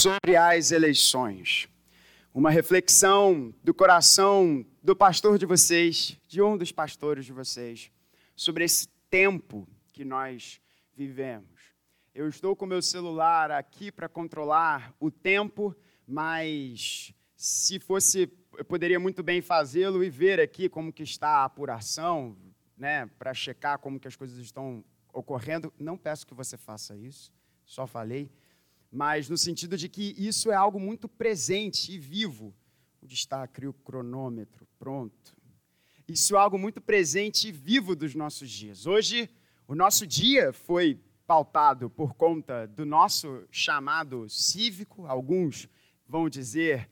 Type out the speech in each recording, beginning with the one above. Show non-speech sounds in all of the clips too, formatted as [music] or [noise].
sobre as eleições. Uma reflexão do coração do pastor de vocês, de um dos pastores de vocês, sobre esse tempo que nós vivemos. Eu estou com meu celular aqui para controlar o tempo, mas se fosse, eu poderia muito bem fazê-lo e ver aqui como que está a apuração, né, para checar como que as coisas estão ocorrendo. Não peço que você faça isso, só falei mas no sentido de que isso é algo muito presente e vivo. O destaque, o cronômetro, pronto. Isso é algo muito presente e vivo dos nossos dias. Hoje, o nosso dia foi pautado por conta do nosso chamado cívico, alguns vão dizer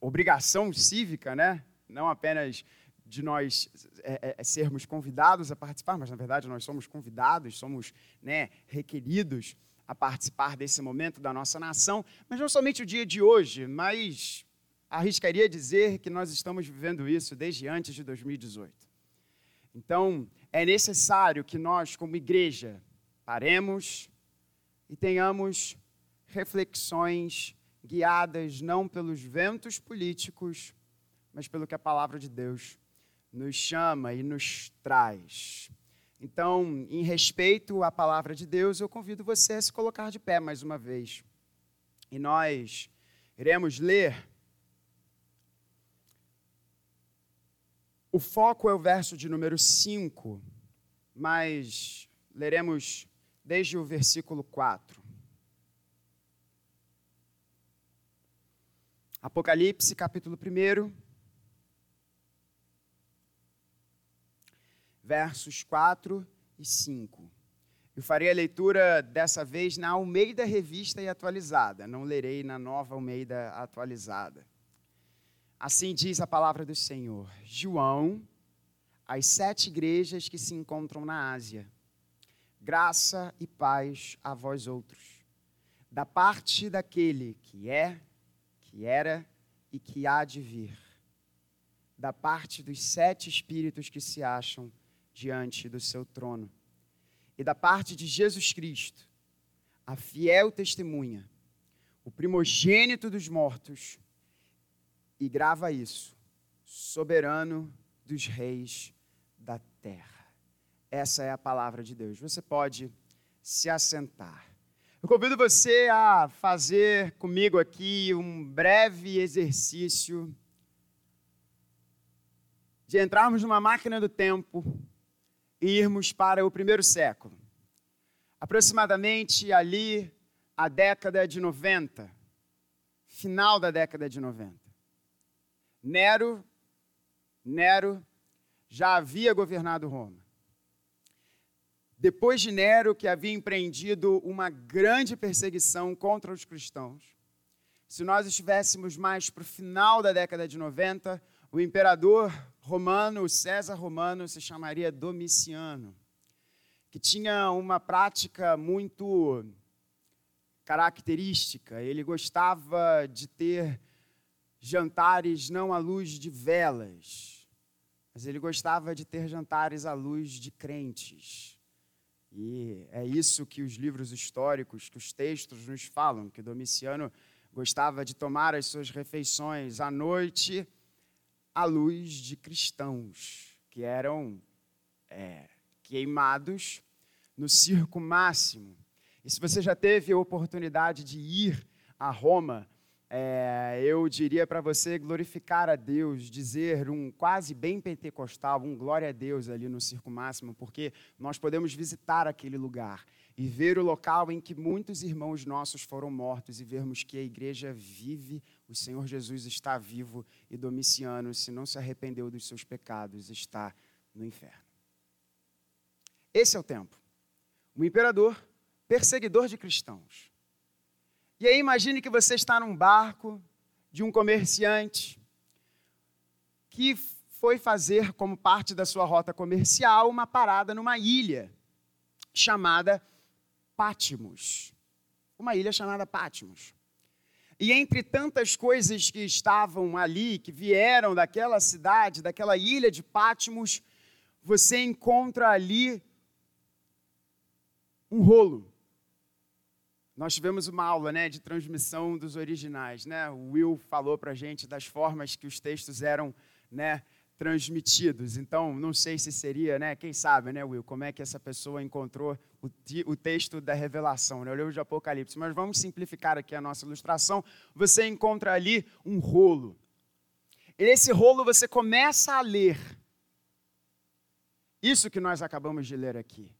obrigação cívica, né? Não apenas de nós é, é, sermos convidados a participar, mas na verdade nós somos convidados, somos né, requeridos a participar desse momento da nossa nação, mas não somente o dia de hoje, mas arriscaria dizer que nós estamos vivendo isso desde antes de 2018. Então, é necessário que nós, como igreja, paremos e tenhamos reflexões guiadas não pelos ventos políticos, mas pelo que a palavra de Deus nos chama e nos traz. Então, em respeito à palavra de Deus, eu convido você a se colocar de pé mais uma vez. E nós iremos ler. O foco é o verso de número 5, mas leremos desde o versículo 4. Apocalipse, capítulo 1 versos 4 e 5. Eu farei a leitura dessa vez na Almeida Revista e Atualizada, não lerei na nova Almeida Atualizada. Assim diz a palavra do Senhor. João, as sete igrejas que se encontram na Ásia. Graça e paz a vós outros. Da parte daquele que é, que era e que há de vir. Da parte dos sete espíritos que se acham diante do seu trono. E da parte de Jesus Cristo, a fiel testemunha, o primogênito dos mortos, e grava isso, soberano dos reis da terra. Essa é a palavra de Deus. Você pode se assentar. Eu convido você a fazer comigo aqui um breve exercício de entrarmos numa máquina do tempo e irmos para o primeiro século. Aproximadamente ali a década de 90, final da década de 90. Nero, Nero já havia governado Roma. Depois de Nero, que havia empreendido uma grande perseguição contra os cristãos, se nós estivéssemos mais para o final da década de 90, o imperador romano, César romano, se chamaria Domiciano, que tinha uma prática muito característica. Ele gostava de ter jantares não à luz de velas, mas ele gostava de ter jantares à luz de crentes. E é isso que os livros históricos, que os textos nos falam, que Domiciano gostava de tomar as suas refeições à noite à luz de cristãos que eram é, queimados no circo máximo. E se você já teve a oportunidade de ir a Roma, é, eu diria para você glorificar a Deus, dizer um quase bem pentecostal, um glória a Deus ali no circo máximo, porque nós podemos visitar aquele lugar e ver o local em que muitos irmãos nossos foram mortos e vermos que a igreja vive, o Senhor Jesus está vivo e Domiciano, se não se arrependeu dos seus pecados, está no inferno. Esse é o tempo. Um imperador perseguidor de cristãos. E aí imagine que você está num barco de um comerciante que foi fazer como parte da sua rota comercial uma parada numa ilha chamada Pátimos, uma ilha chamada Pátimos. E entre tantas coisas que estavam ali, que vieram daquela cidade, daquela ilha de Pátimos, você encontra ali um rolo Nós tivemos uma aula né, de transmissão dos originais. Né? O Will falou para a gente das formas que os textos eram né, transmitidos. Então, não sei se seria, né, quem sabe, né, Will, como é que essa pessoa encontrou o, o texto da revelação, né, o livro de Apocalipse. Mas vamos simplificar aqui a nossa ilustração. Você encontra ali um rolo. E nesse rolo você começa a ler. Isso que nós acabamos de ler aqui.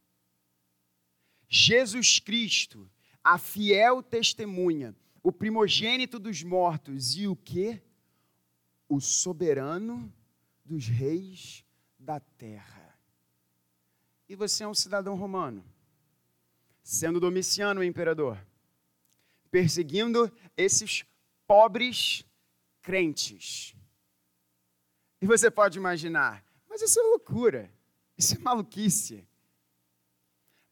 Jesus Cristo a fiel testemunha, o primogênito dos mortos e o que? O soberano dos reis da terra. E você é um cidadão romano, sendo Domiciano o imperador, perseguindo esses pobres crentes. E você pode imaginar, mas isso é loucura, isso é maluquice.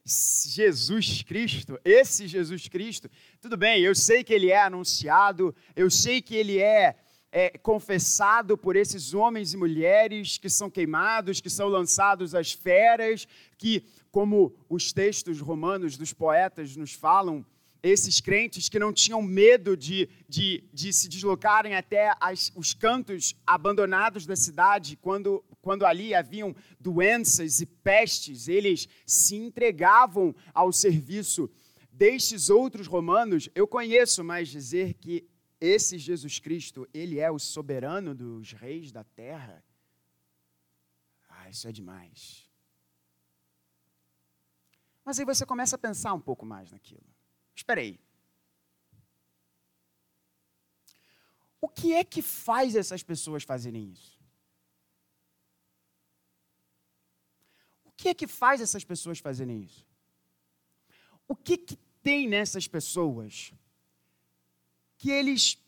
Jesus Cristo, esse Jesus Cristo, tudo bem, eu sei que ele é anunciado, eu sei que ele é, é, confessado por esses homens e mulheres que são queimados, que são lançados às feras, que, como os textos romanos dos poetas nos falam, esses crentes que não tinham medo de, de, de se deslocarem até as, os cantos abandonados da cidade, quando, quando ali haviam doenças e pestes, eles se entregavam ao serviço destes outros romanos. Eu conheço, mas dizer que esse Jesus Cristo, ele é o soberano dos reis da terra, ah, isso é demais. Mas aí você começa a pensar um pouco mais naquilo. Espera aí. O que é que faz essas pessoas fazerem isso? O que é que faz essas pessoas fazerem isso? O que, que tem nessas pessoas que eles.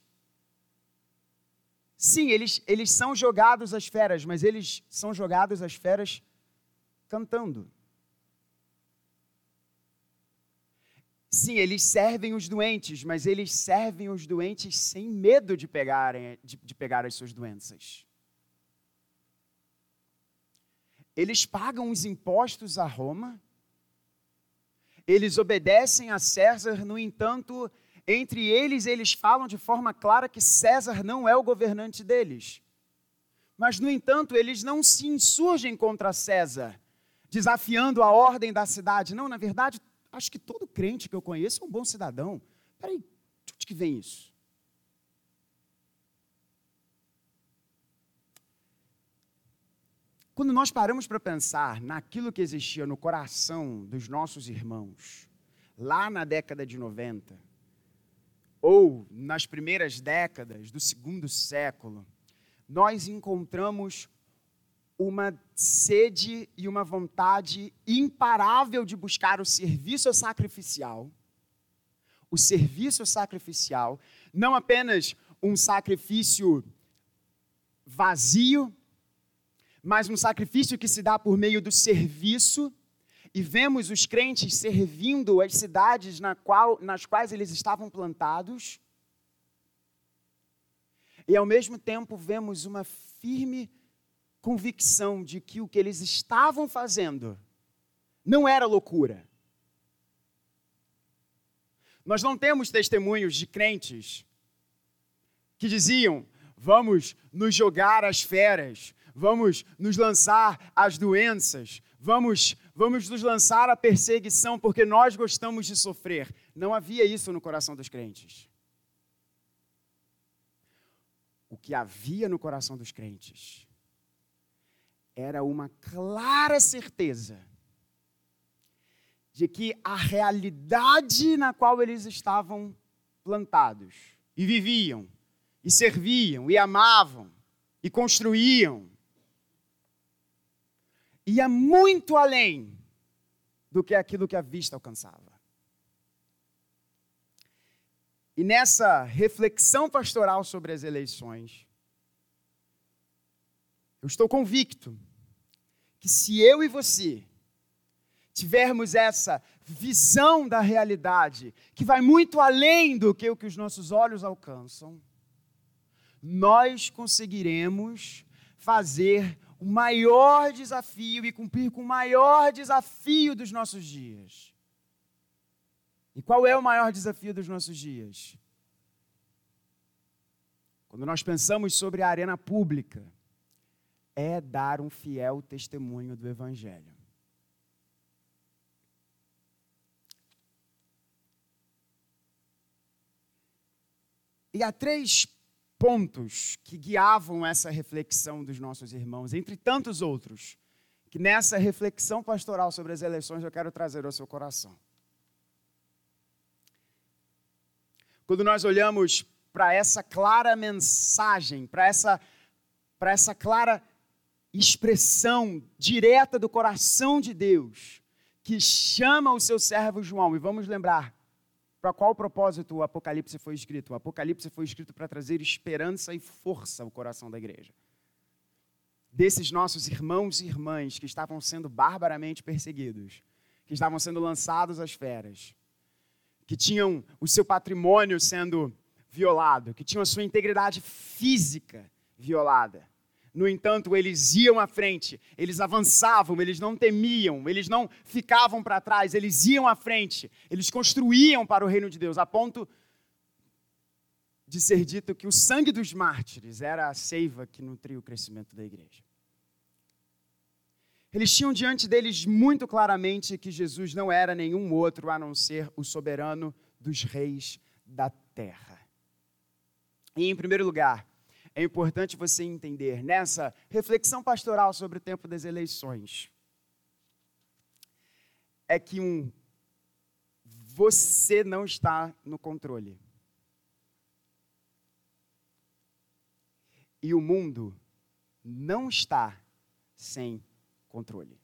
Sim, eles, eles são jogados às feras, mas eles são jogados às feras cantando. Sim, eles servem os doentes, mas eles servem os doentes sem medo de, pegarem, de, de pegar as suas doenças. Eles pagam os impostos a Roma, eles obedecem a César, no entanto, entre eles, eles falam de forma clara que César não é o governante deles. Mas, no entanto, eles não se insurgem contra César, desafiando a ordem da cidade. Não, na verdade, acho que todo crente que eu conheço é um bom cidadão. Peraí, de onde que vem isso? Quando nós paramos para pensar naquilo que existia no coração dos nossos irmãos, lá na década de 90, ou nas primeiras décadas do segundo século, nós encontramos uma sede e uma vontade imparável de buscar o serviço sacrificial. O serviço sacrificial, não apenas um sacrifício vazio, mas um sacrifício que se dá por meio do serviço. E vemos os crentes servindo as cidades na qual, nas quais eles estavam plantados. E ao mesmo tempo vemos uma firme convicção de que o que eles estavam fazendo não era loucura. Nós não temos testemunhos de crentes que diziam: vamos nos jogar às feras, vamos nos lançar às doenças, vamos, vamos nos lançar à perseguição porque nós gostamos de sofrer. Não havia isso no coração dos crentes. O que havia no coração dos crentes era uma clara certeza de que a realidade na qual eles estavam plantados e viviam, e serviam, e amavam, e construíam, ia muito além do que aquilo que a vista alcançava. E nessa reflexão pastoral sobre as eleições, eu estou convicto que se eu e você tivermos essa visão da realidade, que vai muito além do que o que os nossos olhos alcançam, nós conseguiremos fazer o maior desafio e cumprir com o maior desafio dos nossos dias. E qual é o maior desafio dos nossos dias? Quando nós pensamos sobre a arena pública, é dar um fiel testemunho do Evangelho. E há três pontos que guiavam essa reflexão dos nossos irmãos, entre tantos outros, que nessa reflexão pastoral sobre as eleições eu quero trazer ao seu coração. Quando nós olhamos para essa clara mensagem, para essa, para essa clara expressão direta do coração de Deus, que chama o seu servo João, e vamos lembrar, para qual propósito o Apocalipse foi escrito? O Apocalipse foi escrito para trazer esperança e força ao coração da igreja. Desses nossos irmãos e irmãs que estavam sendo barbaramente perseguidos, que estavam sendo lançados às feras, que tinham o seu patrimônio sendo violado, que tinham a sua integridade física violada. No entanto, eles iam à frente, eles avançavam, eles não temiam, eles não ficavam para trás, eles iam à frente, eles construíam para o reino de Deus, a ponto de ser dito que o sangue dos mártires era a seiva que nutria o crescimento da igreja. Eles tinham diante deles muito claramente que Jesus não era nenhum outro a não ser o soberano dos reis da terra. E, em primeiro lugar, é importante você entender nessa reflexão pastoral sobre o tempo das eleições é que um você não está no controle. E o mundo não está sem controle.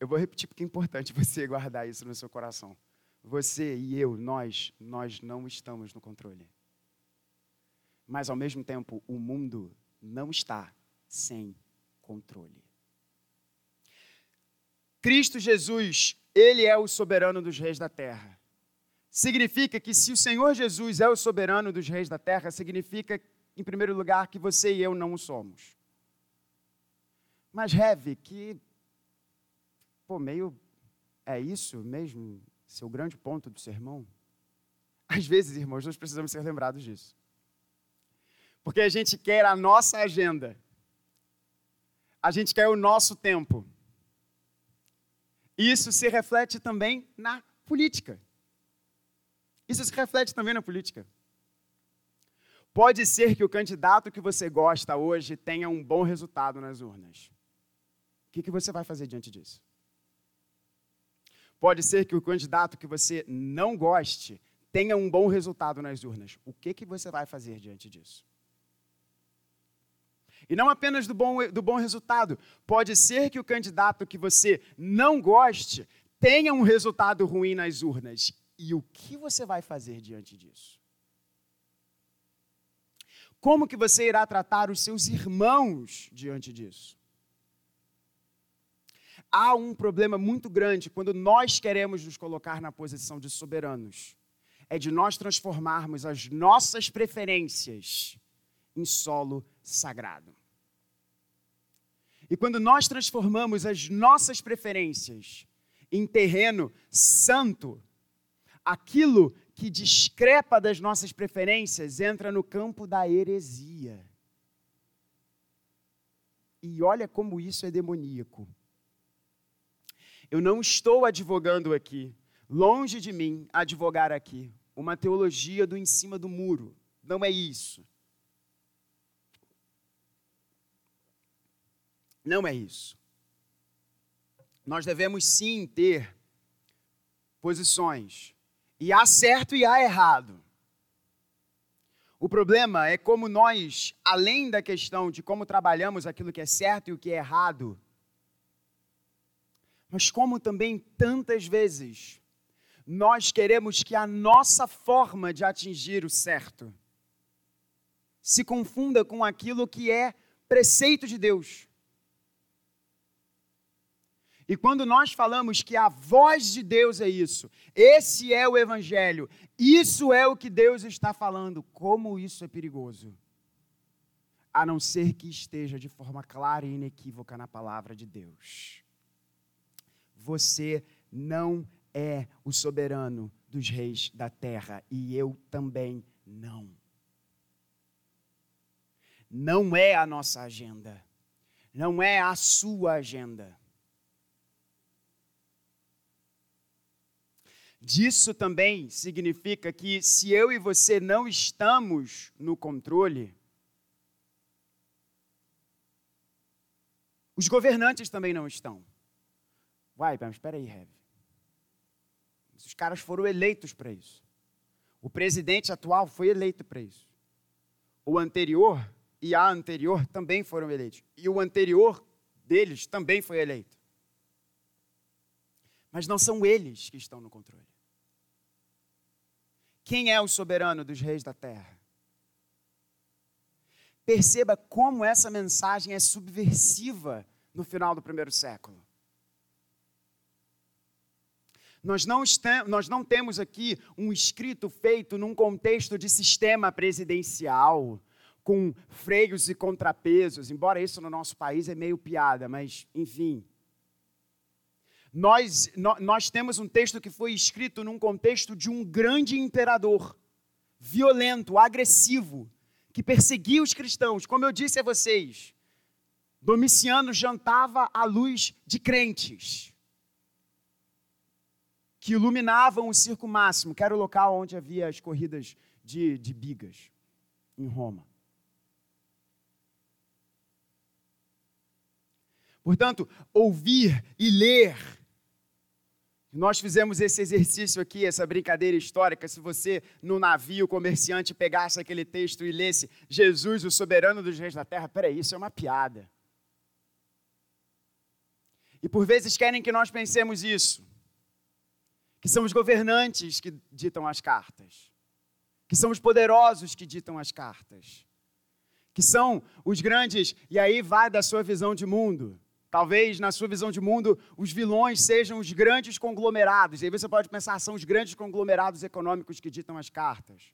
Eu vou repetir porque é importante [laughs] você guardar isso no seu coração. Você e eu, nós, nós não estamos no controle mas ao mesmo tempo o mundo não está sem controle. Cristo Jesus, ele é o soberano dos reis da terra. Significa que se o Senhor Jesus é o soberano dos reis da terra, significa, em primeiro lugar, que você e eu não o somos. Mas, Reve, que, pô, meio, é isso mesmo, seu grande ponto do sermão? Às vezes, irmãos, nós precisamos ser lembrados disso porque a gente quer a nossa agenda, a gente quer o nosso tempo. Isso se reflete também na política. Isso se reflete também na política. Pode ser que o candidato que você gosta hoje tenha um bom resultado nas urnas. O que, que você vai fazer diante disso? Pode ser que o candidato que você não goste tenha um bom resultado nas urnas. O que, que você vai fazer diante disso? E não apenas do bom, do bom resultado. Pode ser que o candidato que você não goste tenha um resultado ruim nas urnas. E o que você vai fazer diante disso? Como que você irá tratar os seus irmãos diante disso? Há um problema muito grande quando nós queremos nos colocar na posição de soberanos. É de nós transformarmos as nossas preferências em solo sagrado. E quando nós transformamos as nossas preferências em terreno santo, aquilo que discrepa das nossas preferências entra no campo da heresia. E olha como isso é demoníaco. Eu não estou advogando aqui, longe de mim advogar aqui, uma teologia do em cima do muro. Não é isso. Não é isso. Nós devemos sim ter posições. E há certo e há errado. O problema é como nós, além da questão de como trabalhamos aquilo que é certo e o que é errado, mas como também tantas vezes nós queremos que a nossa forma de atingir o certo se confunda com aquilo que é preceito de Deus. E quando nós falamos que a voz de Deus é isso, esse é o Evangelho, isso é o que Deus está falando, como isso é perigoso. A não ser que esteja de forma clara e inequívoca na palavra de Deus. Você não é o soberano dos reis da terra e eu também não. Não é a nossa agenda, não é a sua agenda. Disso também significa que se eu e você não estamos no controle, os governantes também não estão. Vai, mas espera aí, Rev. Os caras foram eleitos para isso. O presidente atual foi eleito para isso. O anterior e a anterior também foram eleitos. E o anterior deles também foi eleito. Mas não são eles que estão no controle. Quem é o soberano dos reis da terra? Perceba como essa mensagem é subversiva no final do primeiro século. Nós não, estamos, nós não temos aqui um escrito feito num contexto de sistema presidencial, com freios e contrapesos, embora isso no nosso país é meio piada, mas enfim. Nós, nós temos um texto que foi escrito num contexto de um grande imperador, violento, agressivo, que perseguia os cristãos. Como eu disse a vocês, Domiciano jantava à luz de crentes que iluminavam o circo máximo, que era o local onde havia as corridas de, de bigas, em Roma. Portanto, ouvir e ler nós fizemos esse exercício aqui, essa brincadeira histórica. Se você, no navio comerciante, pegasse aquele texto e lesse Jesus, o soberano dos reis da terra, peraí, isso é uma piada. E por vezes querem que nós pensemos isso. Que são os governantes que ditam as cartas. Que são os poderosos que ditam as cartas. Que são os grandes, e aí vai da sua visão de mundo Talvez, na sua visão de mundo, os vilões sejam os grandes conglomerados. E aí você pode pensar, são os grandes conglomerados econômicos que ditam as cartas.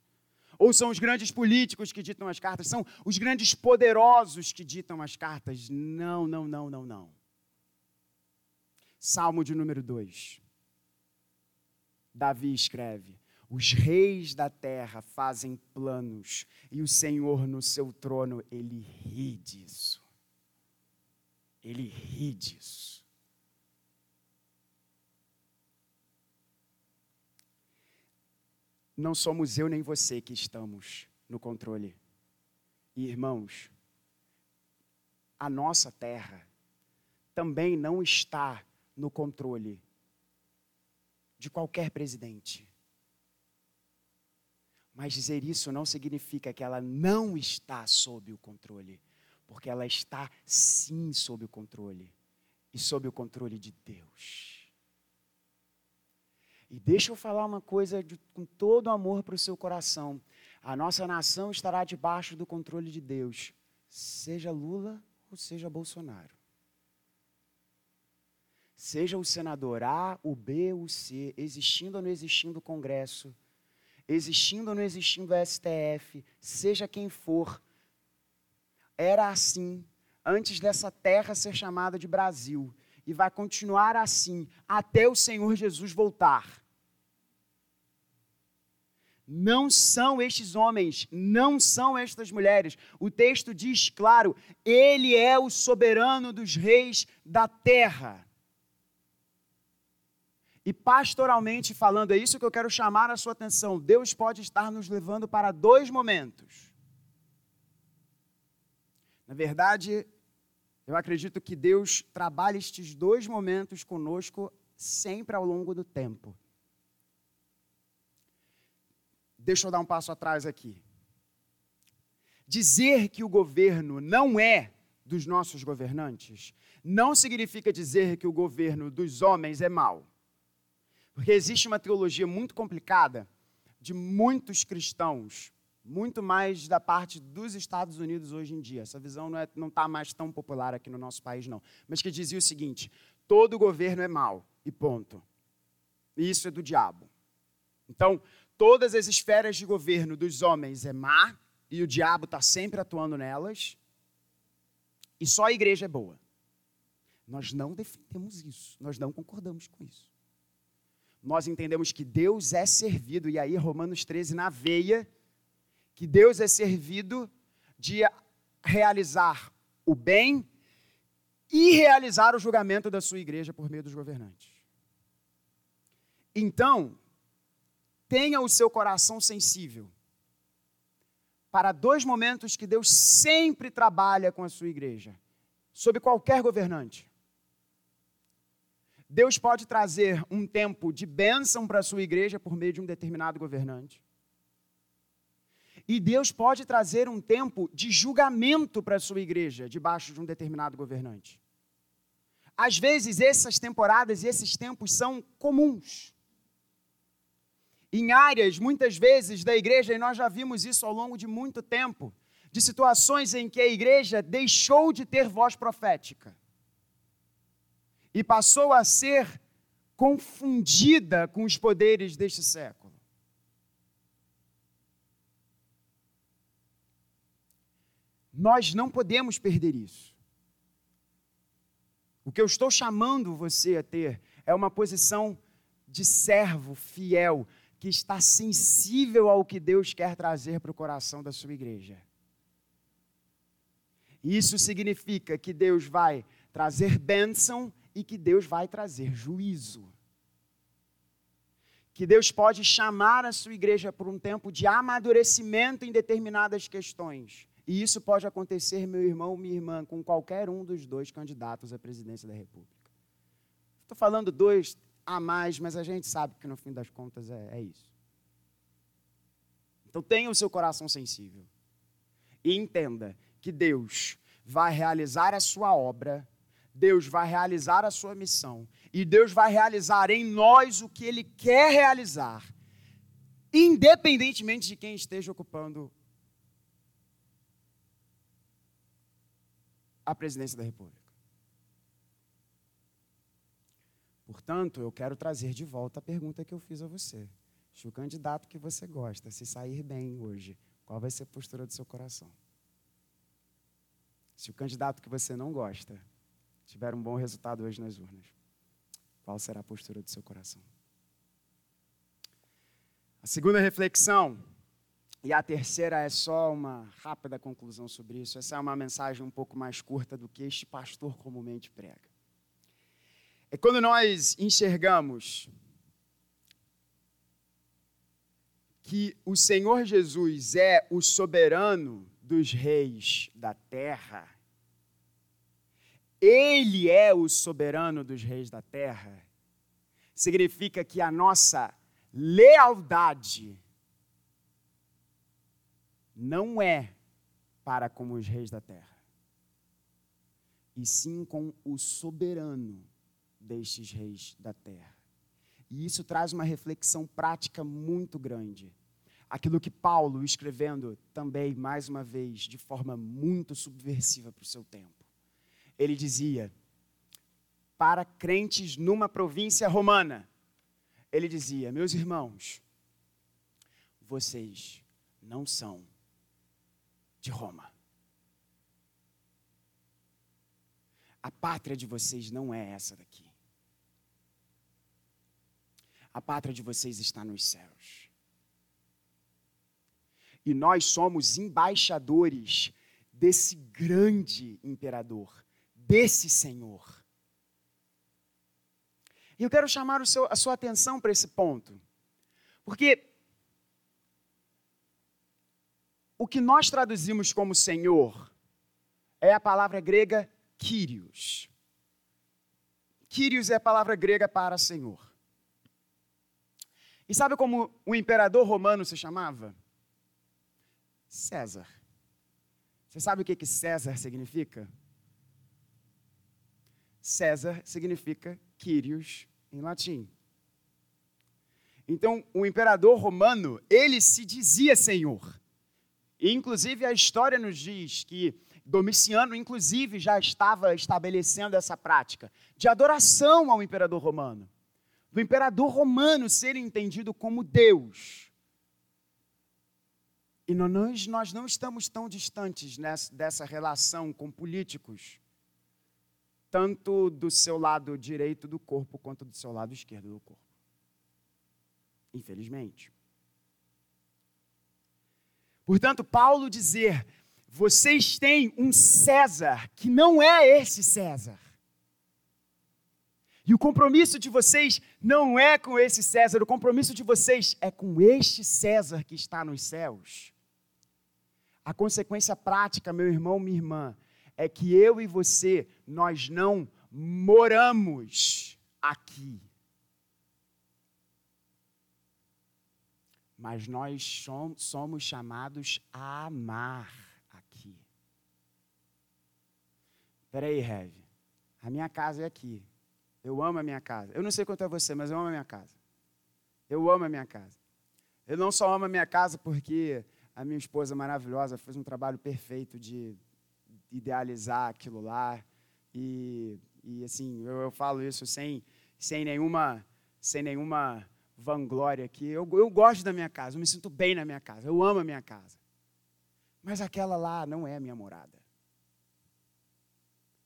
Ou são os grandes políticos que ditam as cartas. São os grandes poderosos que ditam as cartas. Não, não, não, não, não. Salmo de número 2. Davi escreve: Os reis da terra fazem planos, e o Senhor no seu trono, ele ri disso. Ele ri disso. Não somos eu nem você que estamos no controle. E, irmãos, a nossa terra também não está no controle de qualquer presidente. Mas dizer isso não significa que ela não está sob o controle porque ela está sim sob o controle e sob o controle de Deus. E deixa eu falar uma coisa de, com todo amor para o seu coração. A nossa nação estará debaixo do controle de Deus, seja Lula ou seja Bolsonaro. Seja o senador A, o B, o C, existindo ou não existindo o Congresso, existindo ou não existindo o STF, seja quem for, era assim antes dessa terra ser chamada de Brasil e vai continuar assim até o Senhor Jesus voltar. Não são estes homens, não são estas mulheres. O texto diz claro: Ele é o soberano dos reis da terra. E pastoralmente falando, é isso que eu quero chamar a sua atenção. Deus pode estar nos levando para dois momentos. Na verdade, eu acredito que Deus trabalha estes dois momentos conosco sempre ao longo do tempo. Deixa eu dar um passo atrás aqui. Dizer que o governo não é dos nossos governantes não significa dizer que o governo dos homens é mau. Porque existe uma teologia muito complicada de muitos cristãos muito mais da parte dos Estados Unidos hoje em dia. Essa visão não está é, tá mais tão popular aqui no nosso país, não. Mas que dizia o seguinte: todo governo é mau, e ponto. Isso é do diabo. Então, todas as esferas de governo dos homens é má, e o diabo está sempre atuando nelas, e só a igreja é boa. Nós não defendemos isso, nós não concordamos com isso. nós entendemos que Deus é servido, e aí Romanos 13 na veia, que Deus é servido de realizar o bem e realizar o julgamento da sua igreja por meio dos governantes. Então, tenha o seu coração sensível para dois momentos que Deus sempre trabalha com a sua igreja, sob qualquer governante. Deus pode trazer um tempo de bênção para a sua igreja por meio de um determinado governante. E Deus pode trazer um tempo de julgamento para a sua igreja debaixo de um determinado governante. Às vezes, essas temporadas e esses tempos são comuns. Em áreas, muitas vezes, da igreja, e nós já vimos isso ao longo de muito tempo, de situações em que a igreja deixou de ter voz profética e passou a ser confundida com os poderes deste século. Nós não podemos perder isso. O que eu estou chamando você a ter é uma posição de servo fiel, que está sensível ao que Deus quer trazer para o coração da sua igreja. Isso significa que Deus vai trazer bênção e que Deus vai trazer juízo. Que Deus pode chamar a sua igreja por um tempo de amadurecimento em determinadas questões. E isso pode acontecer, meu irmão, minha irmã, com qualquer um dos dois candidatos à presidência da República. Estou falando dois a mais, mas a gente sabe que no fim das contas é, é isso. Então tenha o seu coração sensível. E entenda que Deus vai realizar a sua obra Deus vai realizar a sua missão e Deus vai realizar em nós o que Ele quer realizar, independentemente de quem esteja ocupando a presidência da República. Portanto, eu quero trazer de volta a pergunta que eu fiz a você. Se o candidato que você gosta se sair bem hoje, qual vai ser a postura do seu coração? Se o candidato que você não gosta tiver um bom resultado hoje nas urnas, qual será a postura do seu coração? A segunda reflexão, e a terceira é só uma rápida conclusão sobre isso. Essa é uma mensagem um pouco mais curta do que este pastor comumente prega. É quando nós enxergamos que o Senhor Jesus é o soberano dos reis da terra ele é o soberano dos reis da terra, significa que a nossa lealdade não é para com os reis da terra, e sim com o soberano destes reis da terra. E isso traz uma reflexão prática muito grande. Aquilo que Paulo, escrevendo também, mais uma vez, de forma muito subversiva para o seu tempo ele dizia, para crentes numa província romana, ele dizia: Meus irmãos, vocês não são de Roma. A pátria de vocês não é essa daqui. A pátria de vocês está nos céus. E nós somos embaixadores desse grande imperador desse Senhor. E eu quero chamar seu, a sua atenção para esse ponto, porque o que nós traduzimos como Senhor é a palavra grega Kyrios. Kyrios é a palavra grega para Senhor. E sabe como o imperador romano se chamava? César. Você sabe o que, que César significa? César significa Kyrios em latim. Então, o imperador romano, ele se dizia senhor. Inclusive, a história nos diz que Domiciano, inclusive, já estava estabelecendo essa prática de adoração ao imperador romano. Do imperador romano ser entendido como Deus. E nós, nós não estamos tão distantes nessa, dessa relação com políticos tanto do seu lado direito do corpo quanto do seu lado esquerdo do corpo. infelizmente. Portanto, Paulo dizer: vocês têm um César que não é esse César. E o compromisso de vocês não é com esse César, o compromisso de vocês é com este César que está nos céus. A consequência prática, meu irmão, minha irmã, é que eu e você, nós não moramos aqui. Mas nós somos chamados a amar aqui. Peraí, Rev. A minha casa é aqui. Eu amo a minha casa. Eu não sei quanto é você, mas eu amo a minha casa. Eu amo a minha casa. Eu não só amo a minha casa porque a minha esposa maravilhosa fez um trabalho perfeito de idealizar aquilo lá. E, e assim, eu, eu falo isso sem, sem, nenhuma, sem nenhuma vanglória aqui. Eu, eu gosto da minha casa, eu me sinto bem na minha casa, eu amo a minha casa. Mas aquela lá não é a minha morada.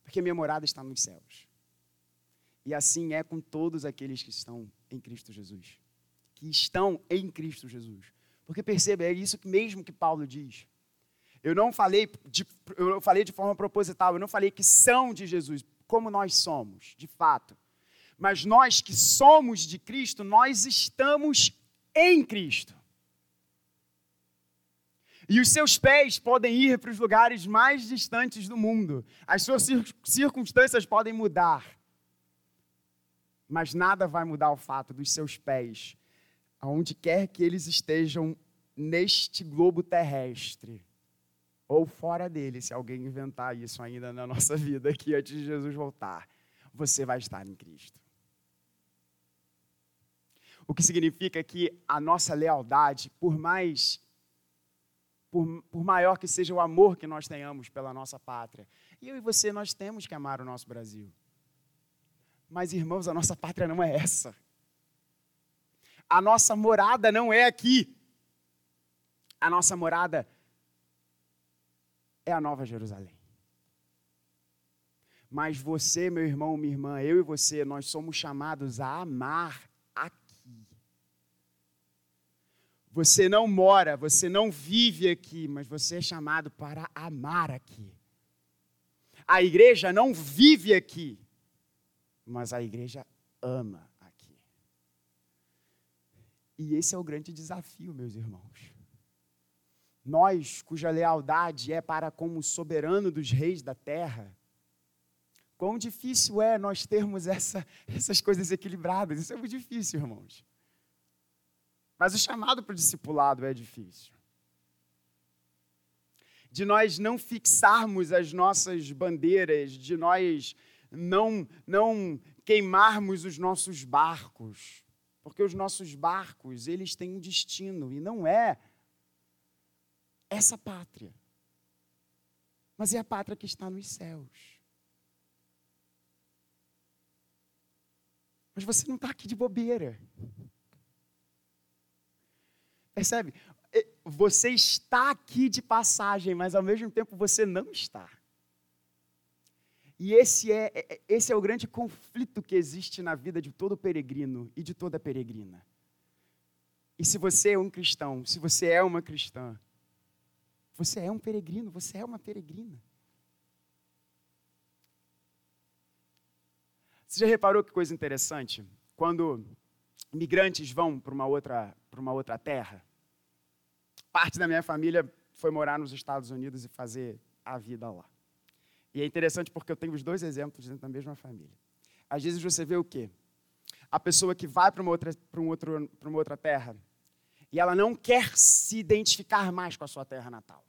Porque a minha morada está nos céus. E assim é com todos aqueles que estão em Cristo Jesus. Que estão em Cristo Jesus. Porque perceba, é isso mesmo que Paulo diz. Eu não falei de, eu falei de forma proposital, eu não falei que são de Jesus, como nós somos, de fato. Mas nós que somos de Cristo, nós estamos em Cristo. E os seus pés podem ir para os lugares mais distantes do mundo. As suas circunstâncias podem mudar. Mas nada vai mudar o fato dos seus pés, aonde quer que eles estejam neste globo terrestre, ou fora dele, se alguém inventar isso ainda na nossa [laughs] vida aqui antes de Jesus voltar, você vai estar em Cristo. O que significa que a nossa lealdade, por mais por, por, maior que seja o amor que nós tenhamos pela nossa pátria, e eu e você nós temos que amar o nosso Brasil. Mas, irmãos, a nossa pátria não é essa. A nossa morada não é aqui. A nossa morada é a Nova Jerusalém. Mas você, meu irmão, minha irmã, eu e você, nós somos chamados a amar aqui. Você não mora, você não vive aqui, mas você é chamado para amar aqui. A igreja não vive aqui, mas a igreja ama aqui. E esse é o grande desafio, meus irmãos. Nós, cuja lealdade é para como soberano dos reis da terra, quão difícil é nós termos essa, essas coisas equilibradas. Isso é muito difícil, irmãos. Mas o chamado para o discipulado é difícil. De nós não fixarmos as nossas bandeiras, de nós não, não queimarmos os nossos barcos, porque os nossos barcos, eles têm um destino, e não é essa pátria, mas é a pátria que está nos céus. Mas você não está aqui de bobeira. Percebe? Você está aqui de passagem, mas ao mesmo tempo você não está. E esse é, é, é, esse é o grande conflito que existe na vida de todo peregrino e de toda peregrina. E se você é um cristão, se você é uma cristã, você é um peregrino, você é uma peregrina. Você já reparou que coisa interessante? Quando migrantes vão para uma outra, para uma outra terra, parte da minha família foi morar nos Estados Unidos e fazer a vida lá. E é interessante porque eu tenho os dois exemplos dentro da mesma família. Às vezes você vê o quê? A pessoa que vai para uma outra, para um outro, para uma outra terra e ela não quer se identificar mais com a sua terra natal.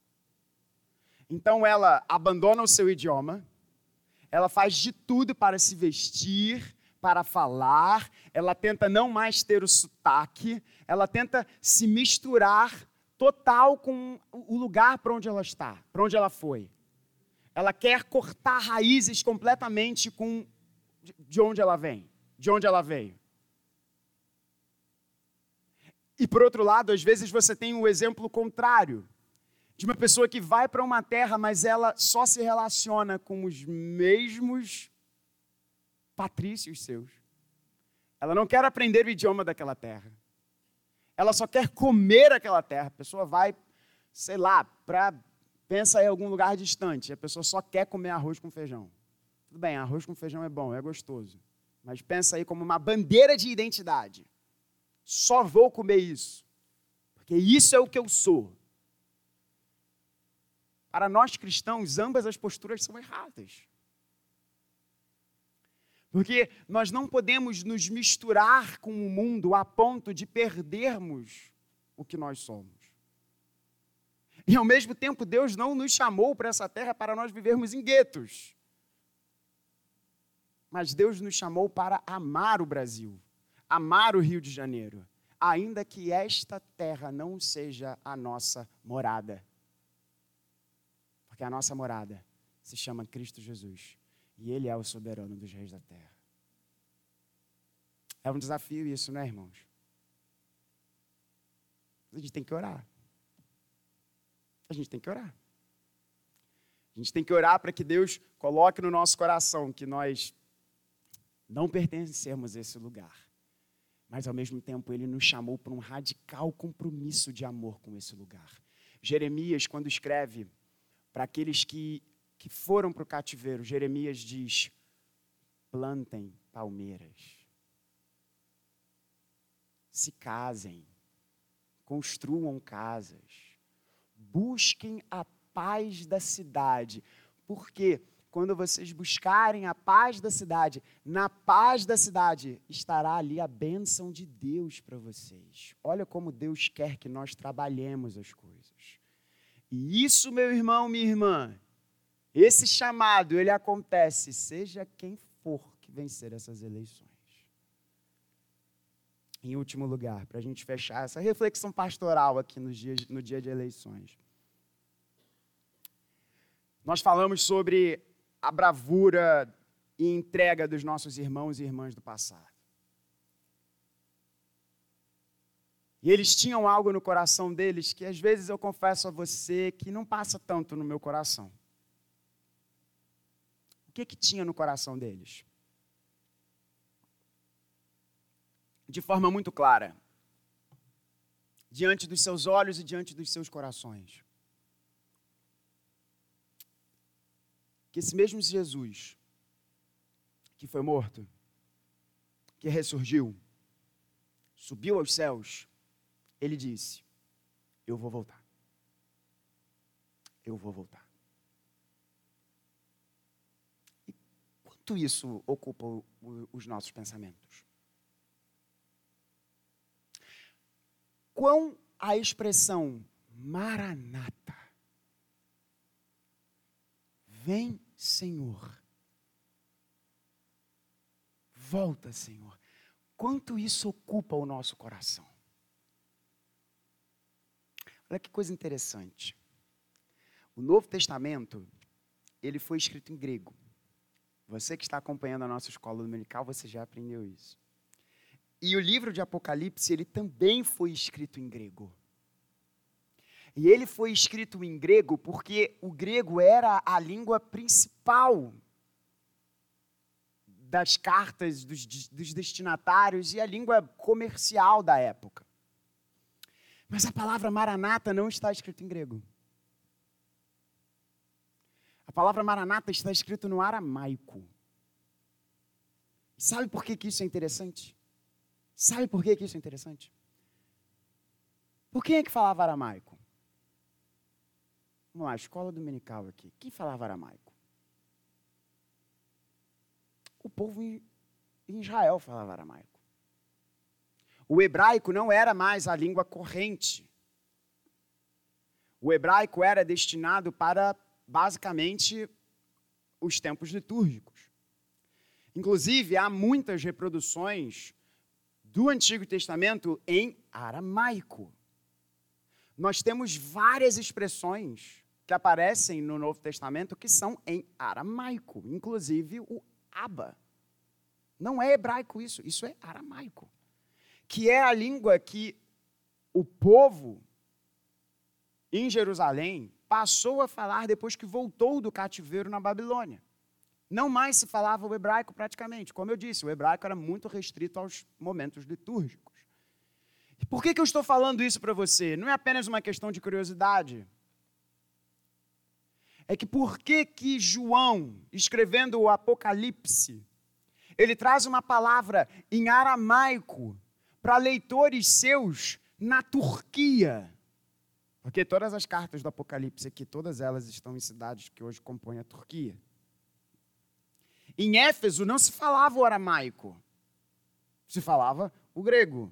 Então ela abandona o seu idioma, ela faz de tudo para se vestir, para falar, ela tenta não mais ter o sotaque, ela tenta se misturar total com o lugar para onde ela está, para onde ela foi. Ela quer cortar raízes completamente com de onde ela vem, de onde ela veio. E por outro lado, às vezes você tem o exemplo contrário, de uma pessoa que vai para uma terra, mas ela só se relaciona com os mesmos patrícios seus. Ela não quer aprender o idioma daquela terra. Ela só quer comer aquela terra. A pessoa vai, sei lá, para pensa em algum lugar distante, a pessoa só quer comer arroz com feijão. Tudo bem, arroz com feijão é bom, é gostoso. Mas pensa aí como uma bandeira de identidade. Só vou comer isso. Porque isso é o que eu sou. Para nós cristãos, ambas as posturas são erradas. Porque nós não podemos nos misturar com o mundo a ponto de perdermos o que nós somos. E ao mesmo tempo, Deus não nos chamou para essa terra para nós vivermos em guetos. Mas Deus nos chamou para amar o Brasil, amar o Rio de Janeiro, ainda que esta terra não seja a nossa morada. Porque a nossa morada se chama Cristo Jesus. E Ele é o soberano dos reis da terra. É um desafio isso, né, irmãos? A gente tem que orar. A gente tem que orar. A gente tem que orar para que Deus coloque no nosso coração que nós não pertencemos a esse lugar. Mas, ao mesmo tempo, Ele nos chamou para um radical compromisso de amor com esse lugar. Jeremias, quando escreve para aqueles que, que foram para o cativeiro, Jeremias diz: plantem palmeiras, se casem, construam casas, busquem a paz da cidade, porque quando vocês buscarem a paz da cidade, na paz da cidade estará ali a bênção de Deus para vocês. Olha como Deus quer que nós trabalhemos as coisas. E isso, meu irmão, minha irmã, esse chamado, ele acontece, seja quem for que vencer essas eleições. Em último lugar, para a gente fechar essa reflexão pastoral aqui no dia, no dia de eleições. Nós falamos sobre a bravura e entrega dos nossos irmãos e irmãs do passado. E eles tinham algo no coração deles que às vezes eu confesso a você que não passa tanto no meu coração. Que que tinha no coração deles? De forma muito clara, diante dos seus olhos e diante dos seus corações. Que esse mesmo Jesus, que foi morto, que ressurgiu, subiu aos céus, ele disse: Eu vou voltar. Eu vou voltar. E quanto isso ocupa os nossos pensamentos? Quão a expressão Maranata, vem, Senhor, volta, Senhor, quanto isso ocupa o nosso coração? Olha que coisa interessante. O Novo Testamento, ele foi escrito em grego. Você que está acompanhando a nossa escola dominical, você já aprendeu isso. E o livro de Apocalipse, ele também foi escrito em grego. E ele foi escrito em grego porque o grego era a língua principal das cartas dos, dos destinatários e a língua comercial da época. Mas a palavra maranata não está escrita em grego. Palavra maranata está escrita no aramaico. Sabe por que, que isso é interessante? Sabe por que, que isso é interessante? Por quem é que falava aramaico? Vamos lá, escola dominical aqui. Quem falava aramaico? O povo em Israel falava aramaico. O hebraico não era mais a língua corrente. O hebraico era destinado para, basicamente, os tempos litúrgicos. Inclusive, há muitas reproduções do Antigo Testamento em aramaico. Nós temos várias expressões que aparecem no Novo Testamento que são em aramaico, inclusive o aba. Não é hebraico isso, isso é aramaico que é a língua que o povo em Jerusalém passou a falar depois que voltou do cativeiro na Babilônia. Não mais se falava o hebraico praticamente. Como eu disse, o hebraico era muito restrito aos momentos litúrgicos. Por que, que eu estou falando isso para você? Não é apenas uma questão de curiosidade. É que por que, que João, escrevendo o Apocalipse, ele traz uma palavra em aramaico para leitores seus na Turquia? Porque todas as cartas do Apocalipse aqui, todas elas estão em cidades que hoje compõem a Turquia. Em Éfeso não se falava o aramaico, se falava o grego.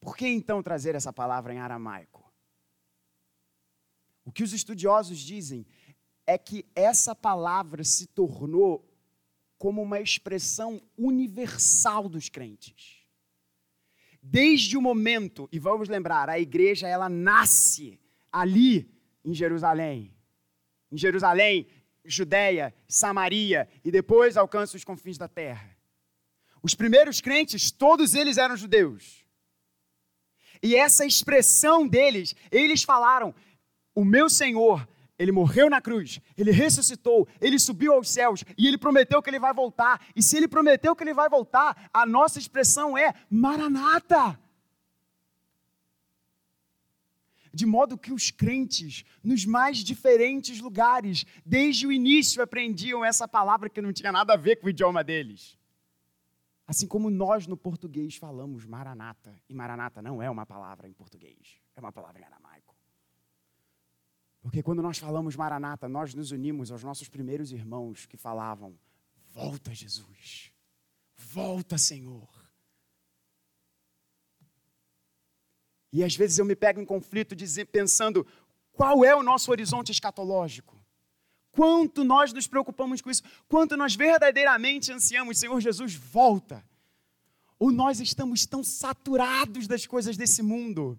Por que então trazer essa palavra em aramaico? O que os estudiosos dizem é que essa palavra se tornou como uma expressão universal dos crentes. Desde o momento, e vamos lembrar, a igreja ela nasce ali em Jerusalém. Em Jerusalém, Judéia, Samaria e depois alcança os confins da terra. Os primeiros crentes, todos eles eram judeus. E essa expressão deles, eles falaram: o meu Senhor, ele morreu na cruz, ele ressuscitou, ele subiu aos céus e ele prometeu que ele vai voltar. E se ele prometeu que ele vai voltar, a nossa expressão é Maranata. De modo que os crentes, nos mais diferentes lugares, desde o início aprendiam essa palavra que não tinha nada a ver com o idioma deles. Assim como nós no português falamos maranata, e maranata não é uma palavra em português, é uma palavra em aramaico. Porque quando nós falamos maranata, nós nos unimos aos nossos primeiros irmãos que falavam: Volta, Jesus, volta, Senhor. E às vezes eu me pego em conflito pensando: qual é o nosso horizonte escatológico? Quanto nós nos preocupamos com isso? Quanto nós verdadeiramente ansiamos, Senhor Jesus, volta? Ou nós estamos tão saturados das coisas desse mundo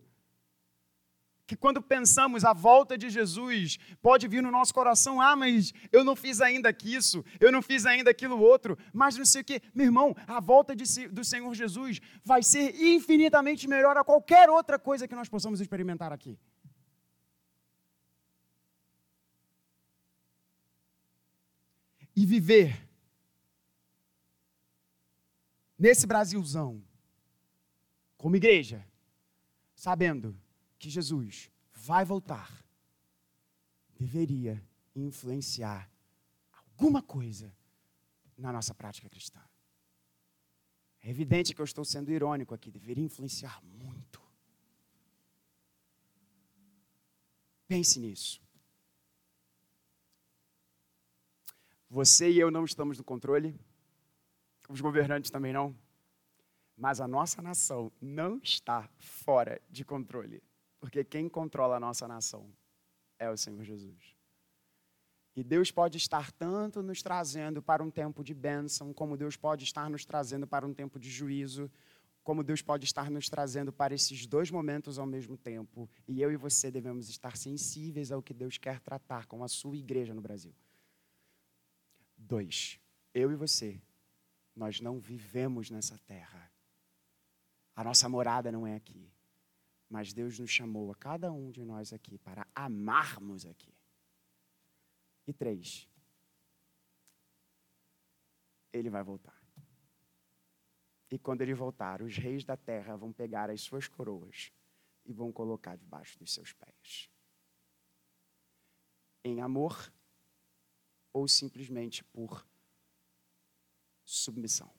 que quando pensamos a volta de Jesus, pode vir no nosso coração: ah, mas eu não fiz ainda isso, eu não fiz ainda aquilo outro, mas não sei o quê. Meu irmão, a volta de, do Senhor Jesus vai ser infinitamente melhor a qualquer outra coisa que nós possamos experimentar aqui. E viver nesse Brasilzão, como igreja, sabendo que Jesus vai voltar deveria influenciar alguma coisa na nossa prática cristã. É evidente que eu estou sendo irônico aqui, deveria influenciar muito. Pense nisso. Você e eu não estamos no controle, os governantes também não, mas a nossa nação não está fora de controle. Porque quem controla a nossa nação é o Senhor Jesus. E Deus pode estar tanto nos trazendo para um tempo de bênção, como Deus pode estar nos trazendo para um tempo de juízo, como Deus pode estar nos trazendo para esses dois momentos ao mesmo tempo. E eu e você devemos estar sensíveis ao que Deus quer tratar com a sua igreja no Brasil. Dois, eu e você, nós não vivemos nessa terra. A nossa morada não é aqui. Mas Deus nos chamou a cada um de nós aqui para amarmos aqui. E três, ele vai voltar. E quando ele voltar, os reis da terra vão pegar as suas coroas e vão colocar debaixo dos seus pés. Em amor ou simplesmente por submissão.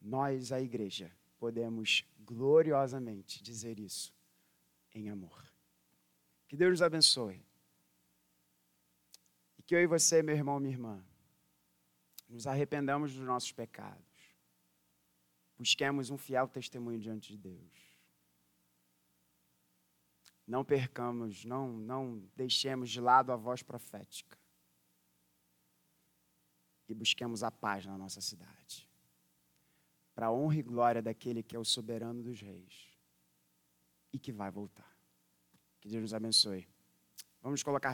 Nós, a igreja, podemos gloriosamente dizer isso em amor. Que Deus nos abençoe. E que eu e você, meu irmão, minha irmã, nos arrependamos dos nossos pecados. Busquemos um fiel testemunho diante de Deus. Não percamos, não, não deixemos de lado a voz profética. E busquemos a paz na nossa cidade para a honra e glória daquele que é o soberano dos reis e que vai voltar. Que Deus nos abençoe. Vamos colocar